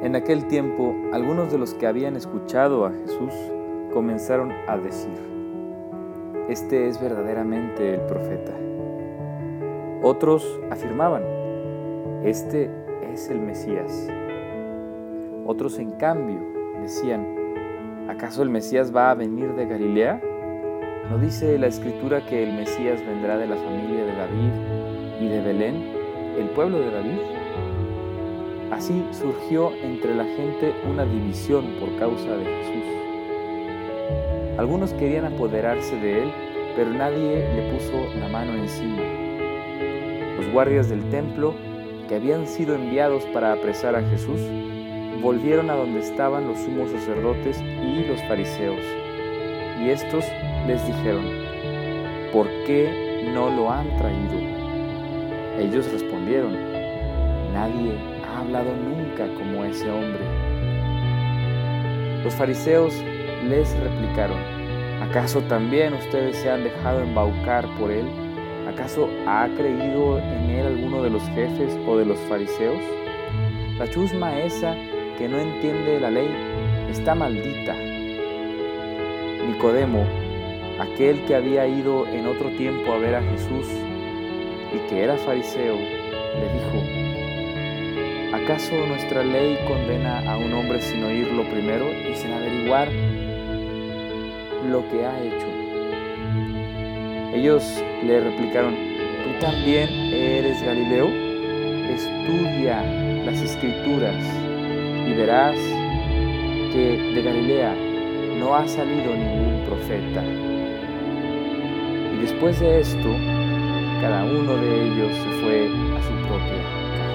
En aquel tiempo, algunos de los que habían escuchado a Jesús comenzaron a decir, Este es verdaderamente el profeta. Otros afirmaban, Este es el Mesías. Otros, en cambio, decían, ¿acaso el Mesías va a venir de Galilea? ¿No dice la escritura que el Mesías vendrá de la familia de David y de Belén, el pueblo de David? Así surgió entre la gente una división por causa de Jesús. Algunos querían apoderarse de él, pero nadie le puso la mano encima. Los guardias del templo, que habían sido enviados para apresar a Jesús, volvieron a donde estaban los sumos sacerdotes y los fariseos. Y estos les dijeron, ¿por qué no lo han traído? Ellos respondieron, nadie ha hablado nunca como ese hombre. Los fariseos les replicaron, ¿acaso también ustedes se han dejado embaucar por él? ¿Acaso ha creído en él alguno de los jefes o de los fariseos? La chusma esa que no entiende la ley está maldita. Nicodemo, aquel que había ido en otro tiempo a ver a Jesús y que era fariseo, le dijo, ¿acaso nuestra ley condena a un hombre sin oírlo primero y sin averiguar lo que ha hecho? Ellos le replicaron, ¿tú también eres Galileo? Estudia las escrituras y verás que de Galilea no ha salido ningún profeta. Y después de esto, cada uno de ellos se fue a su propia casa.